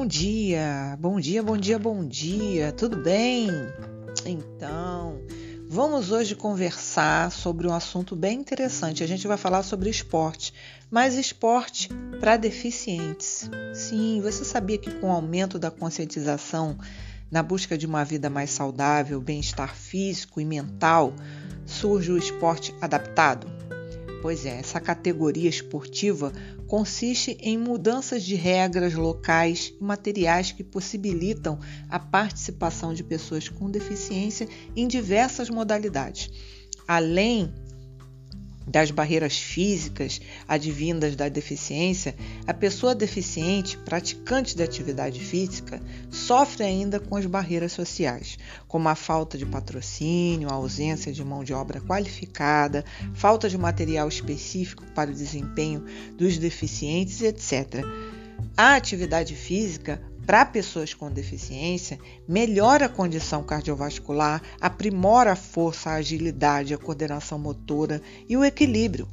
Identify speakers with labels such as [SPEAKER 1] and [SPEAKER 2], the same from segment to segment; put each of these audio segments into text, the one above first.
[SPEAKER 1] Bom dia, bom dia, bom dia, bom dia, tudo bem? Então, vamos hoje conversar sobre um assunto bem interessante. A gente vai falar sobre esporte, mas esporte para deficientes. Sim, você sabia que com o aumento da conscientização na busca de uma vida mais saudável, bem-estar físico e mental, surge o esporte adaptado? Pois é, essa categoria esportiva consiste em mudanças de regras locais e materiais que possibilitam a participação de pessoas com deficiência em diversas modalidades, além das barreiras físicas advindas da deficiência, a pessoa deficiente, praticante de atividade física, sofre ainda com as barreiras sociais, como a falta de patrocínio, a ausência de mão de obra qualificada, falta de material específico para o desempenho dos deficientes, etc. A atividade física para pessoas com deficiência, melhora a condição cardiovascular, aprimora a força, a agilidade, a coordenação motora e o equilíbrio.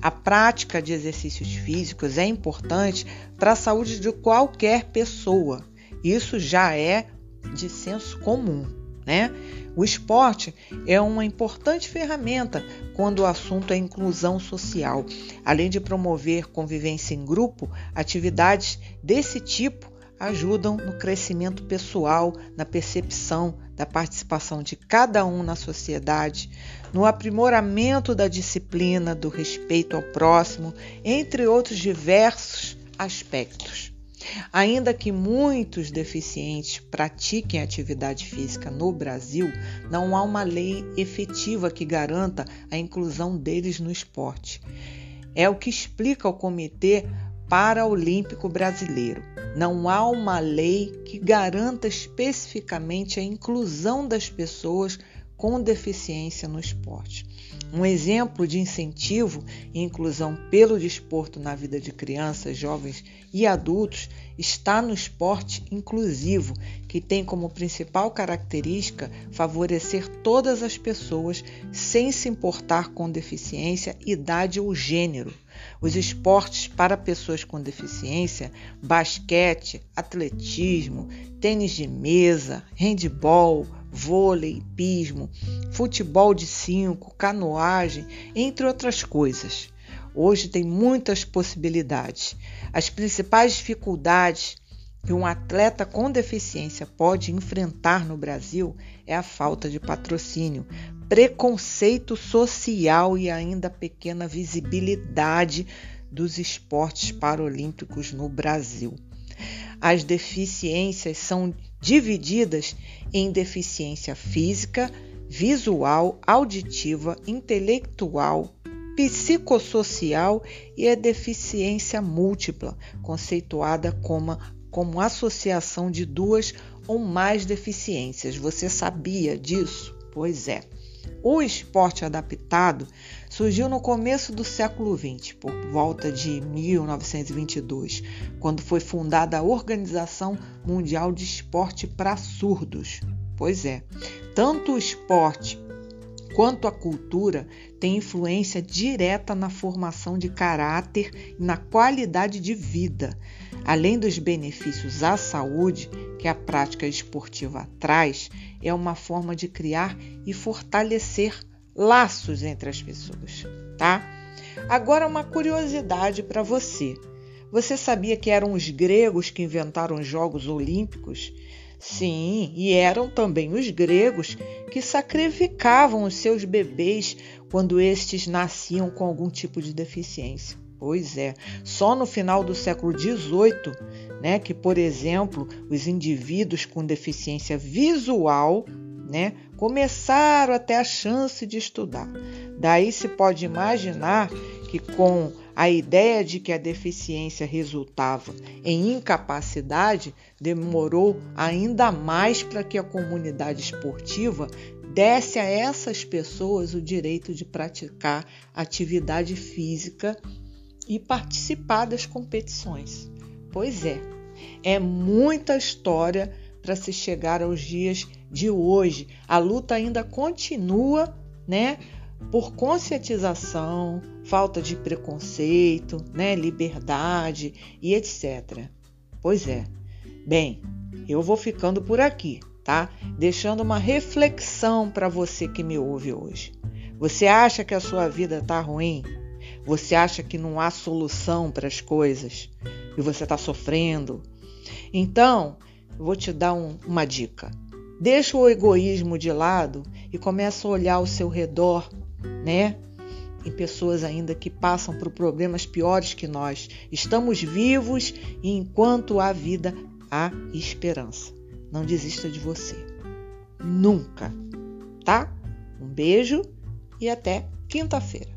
[SPEAKER 1] A prática de exercícios físicos é importante para a saúde de qualquer pessoa. Isso já é de senso comum, né? O esporte é uma importante ferramenta quando o assunto é inclusão social. Além de promover convivência em grupo, atividades desse tipo ajudam no crescimento pessoal, na percepção da participação de cada um na sociedade, no aprimoramento da disciplina, do respeito ao próximo, entre outros diversos aspectos. Ainda que muitos deficientes pratiquem atividade física no Brasil, não há uma lei efetiva que garanta a inclusão deles no esporte. É o que explica o Comitê Paraolímpico Brasileiro. Não há uma lei que garanta especificamente a inclusão das pessoas com deficiência no esporte. Um exemplo de incentivo e inclusão pelo desporto na vida de crianças, jovens e adultos está no esporte inclusivo, que tem como principal característica favorecer todas as pessoas sem se importar com deficiência, idade ou gênero. Os esportes para pessoas com deficiência, basquete, atletismo, tênis de mesa, handball, vôlei, pismo, futebol de cinco, canoagem, entre outras coisas. Hoje tem muitas possibilidades. As principais dificuldades que um atleta com deficiência pode enfrentar no Brasil é a falta de patrocínio, preconceito social e ainda pequena visibilidade dos esportes paralímpicos no Brasil. As deficiências são divididas em deficiência física, visual, auditiva, intelectual, psicossocial e a deficiência múltipla, conceituada como, como associação de duas ou mais deficiências. Você sabia disso? Pois é. O esporte adaptado surgiu no começo do século XX, por volta de 1922, quando foi fundada a Organização Mundial de Esporte para Surdos. Pois é, tanto o esporte quanto a cultura têm influência direta na formação de caráter e na qualidade de vida. Além dos benefícios à saúde que a prática esportiva traz, é uma forma de criar e fortalecer laços entre as pessoas, tá? Agora uma curiosidade para você. Você sabia que eram os gregos que inventaram os Jogos Olímpicos? Sim, e eram também os gregos que sacrificavam os seus bebês quando estes nasciam com algum tipo de deficiência. Pois é, só no final do século XVIII, né, que, por exemplo, os indivíduos com deficiência visual né, começaram a ter a chance de estudar. Daí se pode imaginar que, com a ideia de que a deficiência resultava em incapacidade demorou ainda mais para que a comunidade esportiva desse a essas pessoas o direito de praticar atividade física e participar das competições. Pois é, é muita história para se chegar aos dias de hoje. A luta ainda continua, né? por conscientização, falta de preconceito, né, liberdade e etc. Pois é, Bem, eu vou ficando por aqui, tá? Deixando uma reflexão para você que me ouve hoje. Você acha que a sua vida está ruim? Você acha que não há solução para as coisas e você está sofrendo? Então, vou te dar um, uma dica. Deixa o egoísmo de lado e começa a olhar ao seu redor, né? Em pessoas ainda que passam por problemas piores que nós. Estamos vivos e enquanto há vida, há esperança. Não desista de você. Nunca. Tá? Um beijo e até quinta-feira.